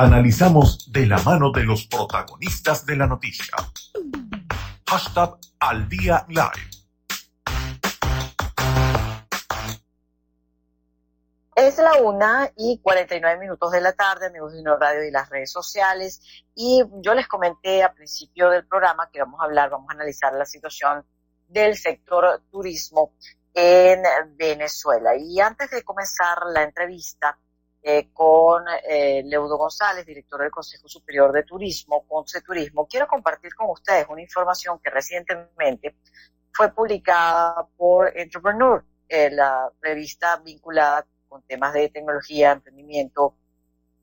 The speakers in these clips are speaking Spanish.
Analizamos de la mano de los protagonistas de la noticia. Hashtag live. Es la una y 49 minutos de la tarde, amigos de Uno Radio y las redes sociales. Y yo les comenté al principio del programa que vamos a hablar, vamos a analizar la situación del sector turismo en Venezuela. Y antes de comenzar la entrevista eh, con eh, Leudo González, director del Consejo Superior de Turismo, Conce Turismo, quiero compartir con ustedes una información que recientemente fue publicada por Entrepreneur, eh, la revista vinculada con temas de tecnología, emprendimiento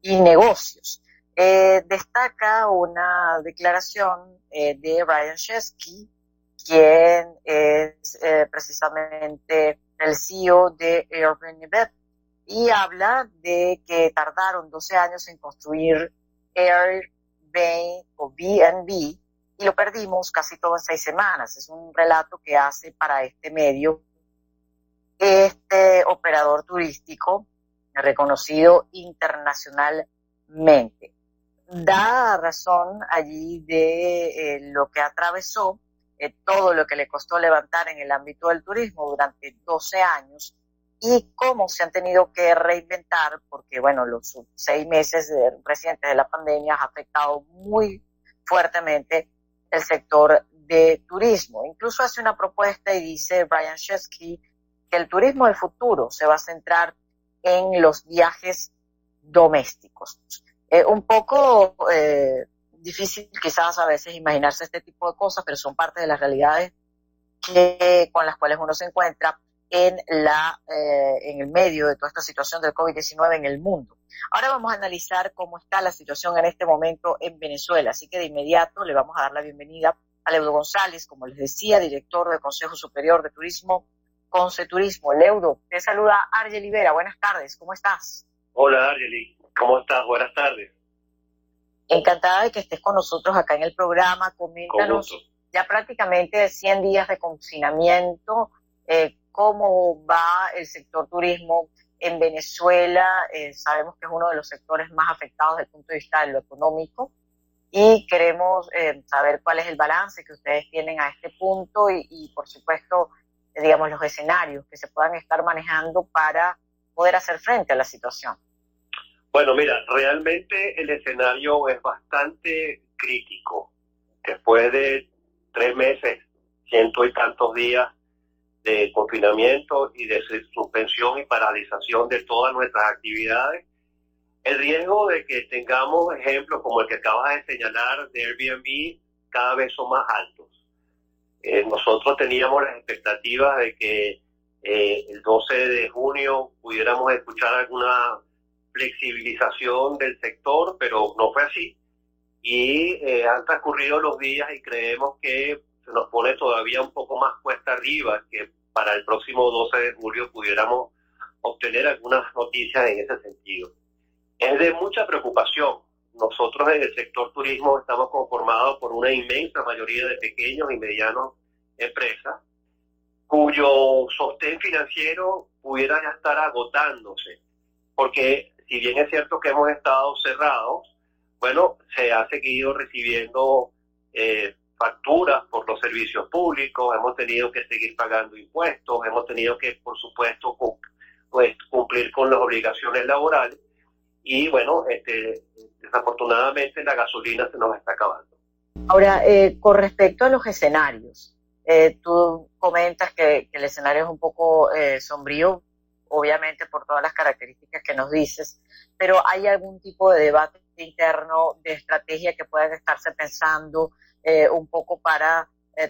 y negocios. Eh, destaca una declaración eh, de Ryan Shesky, quien es precisamente el CEO de Airbnb, y habla de que tardaron 12 años en construir Airbnb o BNB y lo perdimos casi todo en seis semanas. Es un relato que hace para este medio este operador turístico reconocido internacionalmente. Da razón allí de eh, lo que atravesó, eh, todo lo que le costó levantar en el ámbito del turismo durante 12 años y cómo se han tenido que reinventar, porque bueno, los seis meses recientes de la pandemia ha afectado muy fuertemente el sector de turismo. Incluso hace una propuesta y dice Brian Chesky que el turismo del futuro se va a centrar en los viajes domésticos. Eh, un poco eh, difícil quizás a veces imaginarse este tipo de cosas, pero son parte de las realidades que, con las cuales uno se encuentra en, la, eh, en el medio de toda esta situación del COVID-19 en el mundo. Ahora vamos a analizar cómo está la situación en este momento en Venezuela, así que de inmediato le vamos a dar la bienvenida a Leudo González, como les decía, director del Consejo Superior de Turismo Conce Turismo. Leudo, te saluda Argel Ibera. Buenas tardes, ¿cómo estás? Hola Argeli, ¿cómo estás? Buenas tardes. Encantada de que estés con nosotros acá en el programa. Coméntanos ya prácticamente 100 días de confinamiento, eh, cómo va el sector turismo en Venezuela. Eh, sabemos que es uno de los sectores más afectados desde el punto de vista de lo económico y queremos eh, saber cuál es el balance que ustedes tienen a este punto y, y por supuesto, digamos, los escenarios que se puedan estar manejando para poder hacer frente a la situación? Bueno, mira, realmente el escenario es bastante crítico. Después de tres meses, ciento y tantos días de confinamiento y de suspensión y paralización de todas nuestras actividades, el riesgo de que tengamos ejemplos como el que acabas de señalar de Airbnb cada vez son más altos. Eh, nosotros teníamos las expectativas de que eh, el 12 de junio pudiéramos escuchar alguna flexibilización del sector, pero no fue así. Y eh, han transcurrido los días y creemos que nos pone todavía un poco más cuesta arriba, que para el próximo 12 de julio pudiéramos obtener algunas noticias en ese sentido. Es de mucha preocupación. Nosotros en el sector turismo estamos conformados por una inmensa mayoría de pequeños y medianos empresas cuyo sostén financiero pudiera ya estar agotándose, porque si bien es cierto que hemos estado cerrados, bueno, se ha seguido recibiendo eh, facturas por los servicios públicos, hemos tenido que seguir pagando impuestos, hemos tenido que, por supuesto, pues, cumplir con las obligaciones laborales y, bueno, este, desafortunadamente la gasolina se nos está acabando. Ahora, eh, con respecto a los escenarios, eh, tú comentas que, el escenario es un poco eh, sombrío, obviamente por todas las características que nos dices, pero ¿hay algún tipo de debate interno, de estrategia que puedan estarse pensando eh, un poco para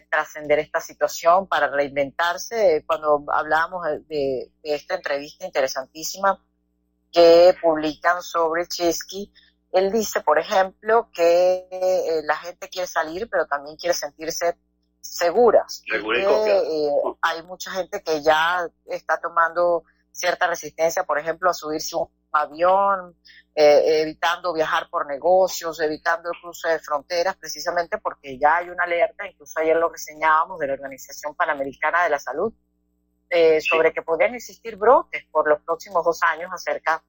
trascender esta situación, para reinventarse? Cuando hablábamos de, esta entrevista interesantísima que publican sobre Chesky, él dice, por ejemplo, que la gente quiere salir, pero también quiere sentirse seguras. Eh, hay mucha gente que ya está tomando cierta resistencia, por ejemplo, a subirse un avión, eh, evitando viajar por negocios, evitando el cruce de fronteras, precisamente porque ya hay una alerta, incluso ayer lo reseñábamos de la Organización Panamericana de la Salud, eh, sobre que podrían existir brotes por los próximos dos años acerca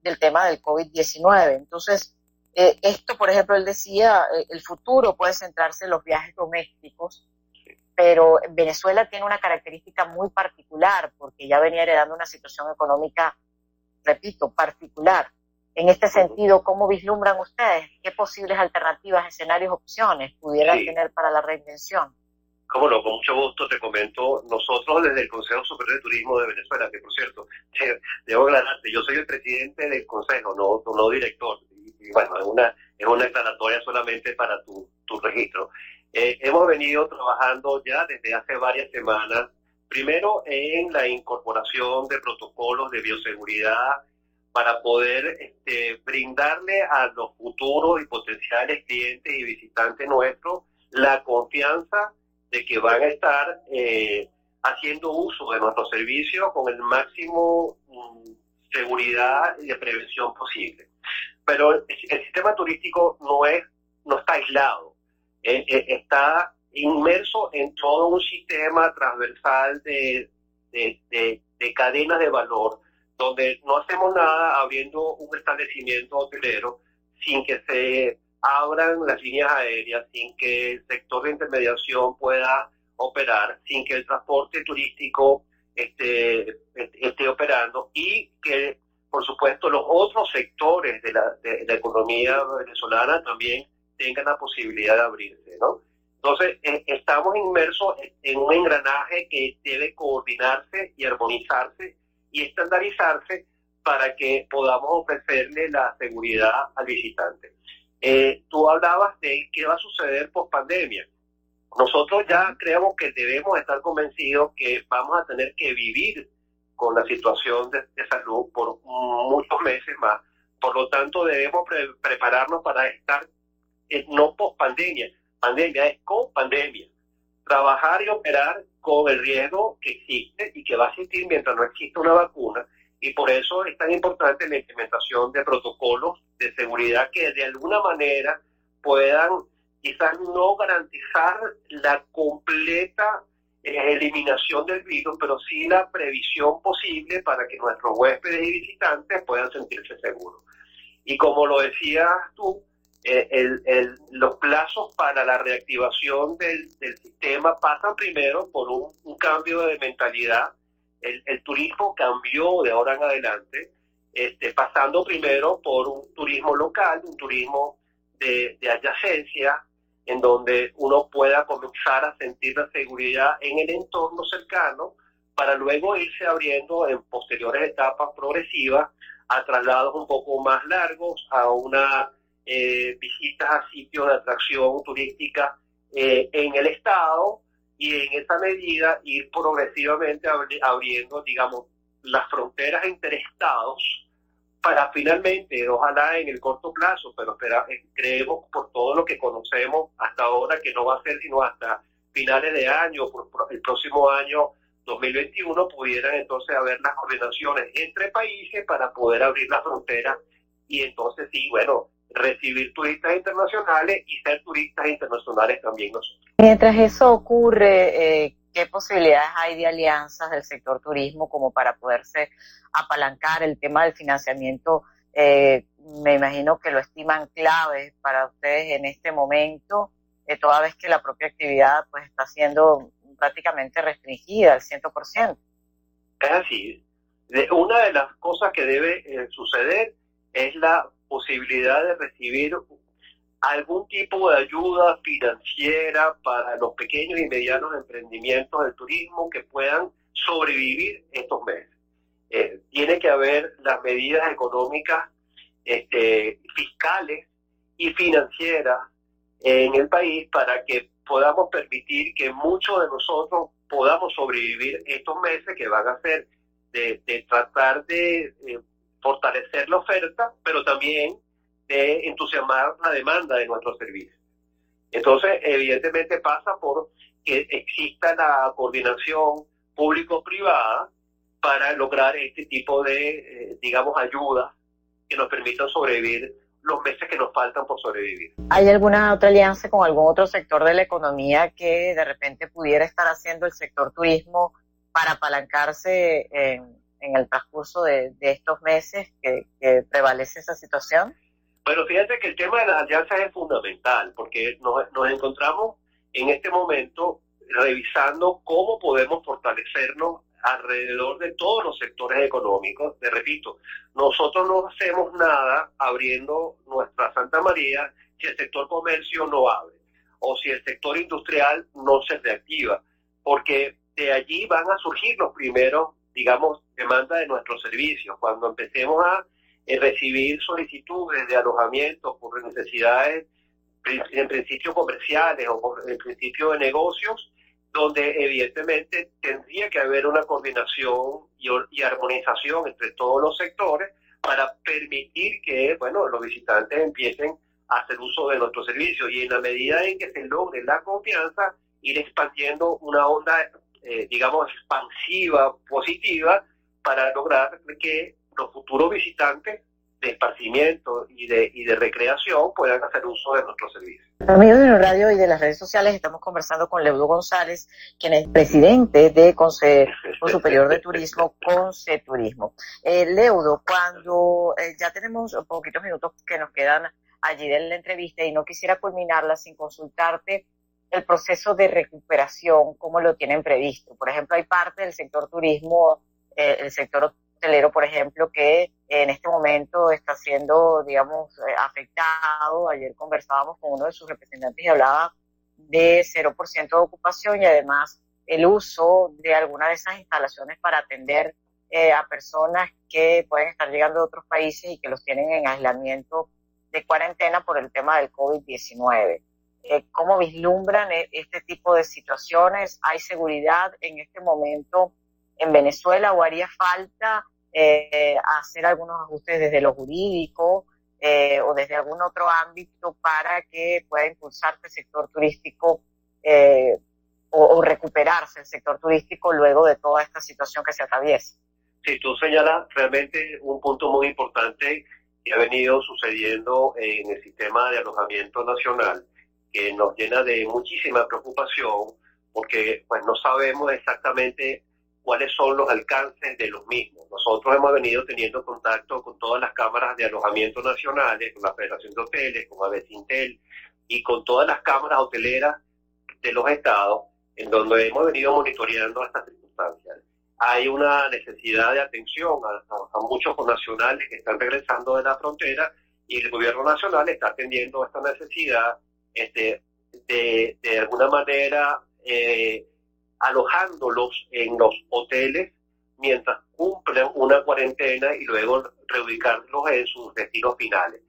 del tema del COVID-19. Entonces, Eh, esto, por ejemplo, él decía, el futuro puede centrarse en los viajes domésticos, pero Venezuela tiene una característica muy particular porque ya venía heredando una situación económica, repito, particular. En este sentido, ¿cómo vislumbran ustedes? ¿Qué posibles alternativas, escenarios, opciones pudieran tener para la reinvención? Cómo no, con mucho gusto te comento. Nosotros desde el Consejo Superior de Turismo de Venezuela, que por cierto, debo aclararte, yo soy el presidente del Consejo, no, no director. Y, bueno, es una, es una aclaratoria solamente para tu, tu registro. Eh, hemos venido trabajando ya desde hace varias semanas, primero en la incorporación de protocolos de bioseguridad para poder este, brindarle a los futuros y potenciales clientes y visitantes nuestros la confianza de que van a estar eh, haciendo uso de nuestros servicios con el máximo mm, seguridad y de prevención posible. Pero el, sistema turístico no es no está aislado, eh, eh, está inmerso en todo un sistema transversal de, de, de cadenas de valor donde no hacemos nada abriendo un establecimiento hotelero sin que se abran las líneas aéreas, sin que el sector de intermediación pueda operar, sin que el transporte turístico esté, esté operando y que, por supuesto, los otros sectores de la, de la economía venezolana también tengan la posibilidad de abrirse, ¿no? Entonces, eh, estamos inmersos en un engranaje que debe coordinarse y armonizarse y estandarizarse para que podamos ofrecerle la seguridad al visitante. Eh, tú hablabas de qué va a suceder post pandemia. Nosotros ya creemos que debemos estar convencidos que vamos a tener que vivir con la situación de, salud por muchos meses más. Por lo tanto, debemos prepararnos para estar eh, no post pandemia, pandemia es con pandemia. Trabajar y operar con el riesgo que existe y que va a existir mientras no exista una vacuna. Y por eso es tan importante la implementación de protocolos de seguridad que de alguna manera puedan quizás no garantizar la completa eh, eliminación del virus, pero sí la previsión posible para que nuestros huéspedes y visitantes puedan sentirse seguros. Y como lo decías tú, eh, el, los plazos para la reactivación del, sistema pasan primero por un, cambio de mentalidad. El, turismo cambió de ahora en adelante, este, pasando primero por un turismo local, un turismo de, de adyacencia, en donde uno pueda comenzar a sentir la seguridad en el entorno cercano, para luego irse abriendo en posteriores etapas progresivas a traslados un poco más largos, a una eh, visitas a sitios de atracción turística eh, en el estado y en esa medida ir progresivamente abriendo, digamos, las fronteras entre estados para finalmente, ojalá en el corto plazo, pero espera, eh, creemos por todo lo que conocemos hasta ahora que no va a ser sino hasta finales de año, por, el próximo año 2021, pudieran entonces haber las coordinaciones entre países para poder abrir las fronteras y entonces sí, bueno, recibir turistas internacionales y ser turistas internacionales también nosotros. Mientras eso ocurre, eh, ¿qué posibilidades hay de alianzas del sector turismo como para poderse apalancar el tema del financiamiento? Eh, me imagino que lo estiman clave para ustedes en este momento, eh, toda vez que la propia actividad pues está siendo prácticamente restringida al 100%. Es así. una de las cosas que debe suceder es la posibilidad de recibir algún tipo de ayuda financiera para los pequeños y medianos emprendimientos del turismo que puedan sobrevivir estos meses. Eh, tiene que haber las medidas económicas, este, fiscales y financieras en el país para que podamos permitir que muchos de nosotros podamos sobrevivir estos meses que van a ser de, tratar de eh, fortalecer la oferta, pero también de entusiasmar la demanda de nuestros servicios. Entonces, evidentemente pasa por que exista la coordinación público-privada para lograr este tipo de, eh, digamos, ayudas que nos permitan sobrevivir los meses que nos faltan por sobrevivir. ¿Hay alguna otra alianza con algún otro sector de la economía que de repente pudiera estar haciendo el sector turismo para apalancarse en en el transcurso de, estos meses que, prevalece esa situación? Bueno, fíjate que el tema de las alianzas es fundamental porque nos, nos encontramos en este momento revisando cómo podemos fortalecernos alrededor de todos los sectores económicos. Te repito, nosotros no hacemos nada abriendo nuestra Santa María si el sector comercio no abre o si el sector industrial no se reactiva, porque de allí van a surgir los primeros, digamos, demandas de nuestros servicios. Cuando empecemos a eh, recibir solicitudes de alojamiento por necesidades, en principio comerciales o en principio de negocios, donde evidentemente tendría que haber una coordinación y, y, armonización entre todos los sectores para permitir que, bueno, los visitantes empiecen a hacer uso de nuestros servicios y en la medida en que se logre la confianza, ir expandiendo una onda, eh, digamos, expansiva, positiva, para lograr que los futuros visitantes de esparcimiento y de, y de recreación puedan hacer uso de nuestros servicios. Amigos de radio y de las redes sociales, estamos conversando con Leudo González, quien es presidente de Consejo Superior de Turismo, Conce Turismo. Eh, Leudo, cuando eh, ya tenemos poquitos minutos que nos quedan allí de la entrevista y no quisiera culminarla sin consultarte el proceso de recuperación, cómo lo tienen previsto. Por ejemplo, hay parte del sector turismo, eh, el sector hotelero, por ejemplo, que en este momento está siendo, digamos, eh, afectado. Ayer conversábamos con uno de sus representantes y hablaba de 0% de ocupación y además el uso de alguna de esas instalaciones para atender eh, a personas que pueden estar llegando de otros países y que los tienen en aislamiento de cuarentena por el tema del COVID-19. Eh, ¿Cómo vislumbran e-, este tipo de situaciones? ¿Hay seguridad en este momento en Venezuela o haría falta eh, hacer algunos ajustes desde lo jurídico eh, o desde algún otro ámbito para que pueda impulsarse el sector turístico eh, o, o, recuperarse el sector turístico luego de toda esta situación que se atraviesa. Sí, tú señalas realmente un punto muy importante que ha venido sucediendo en el sistema de alojamiento nacional, que nos llena de muchísima preocupación porque pues no sabemos exactamente cuáles son los alcances de los mismos. Nosotros hemos venido teniendo contacto con todas las cámaras de alojamiento nacionales, con la Federación de Hoteles, con Avecintel y con todas las cámaras hoteleras de los estados, en donde hemos venido monitoreando estas circunstancias. Hay una necesidad de atención a, a, muchos nacionales que están regresando de la frontera y el gobierno nacional está atendiendo esta necesidad este, de, de alguna manera eh, alojándolos en los hoteles mientras cumplen una cuarentena y luego reubicarlos en sus destinos finales.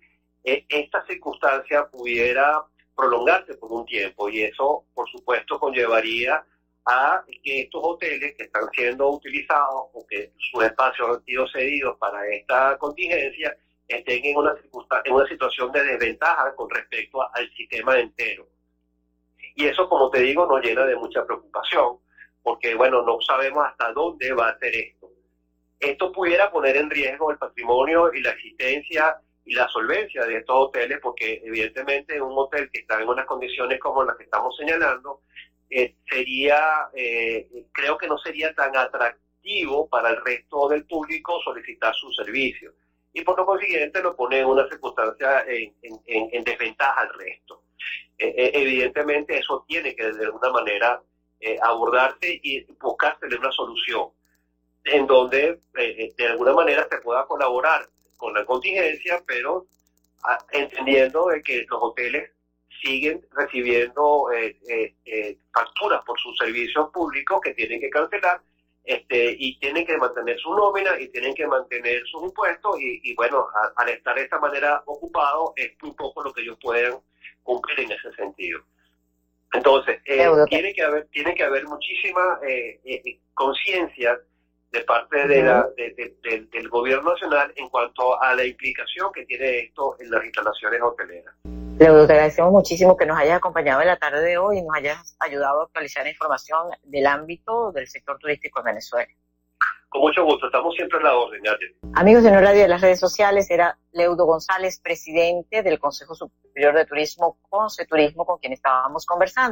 E, esta circunstancia pudiera prolongarse por un tiempo y eso, por supuesto, conllevaría a que estos hoteles que están siendo utilizados o que sus espacios han sido cedidos para esta contingencia estén en una, en una situación de desventaja con respecto al sistema entero. Y eso, como te digo, nos llena de mucha preocupación porque bueno, no sabemos hasta dónde va a ser esto. Esto pudiera poner en riesgo el patrimonio y la existencia y la solvencia de estos hoteles, porque evidentemente un hotel que está en unas condiciones como las que estamos señalando, eh, sería, eh, creo que no sería tan atractivo para el resto del público solicitar su servicio. Y por lo consiguiente lo pone en una circunstancia en, en, en desventaja al resto. Eh, evidentemente eso tiene que de alguna manera eh, abordarse y buscársele una solución en donde eh, eh, de alguna manera se pueda colaborar con la contingencia, pero a, ah, entendiendo de que los hoteles siguen recibiendo eh, eh, facturas por sus servicios públicos que tienen que cancelar este, y tienen que mantener su nómina y tienen que mantener sus impuestos y, y bueno, a, al estar de esta manera ocupados es un poco lo que ellos pueden cumplir en ese sentido. Entonces, eh, tiene, que haber, tiene que haber muchísima eh, eh, conciencia de parte de la, de, de, del gobierno nacional en cuanto a la implicación que tiene esto en las instalaciones hoteleras. Te agradecemos muchísimo que nos hayas acompañado en la tarde de hoy y nos hayas ayudado a actualizar información del ámbito del sector turístico en Venezuela. Con mucho gusto, estamos siempre a la orden, Yate. Amigos de No Radio de las redes sociales, era Leudo González, presidente del Consejo Superior de Turismo, Conce Turismo, con quien estábamos conversando.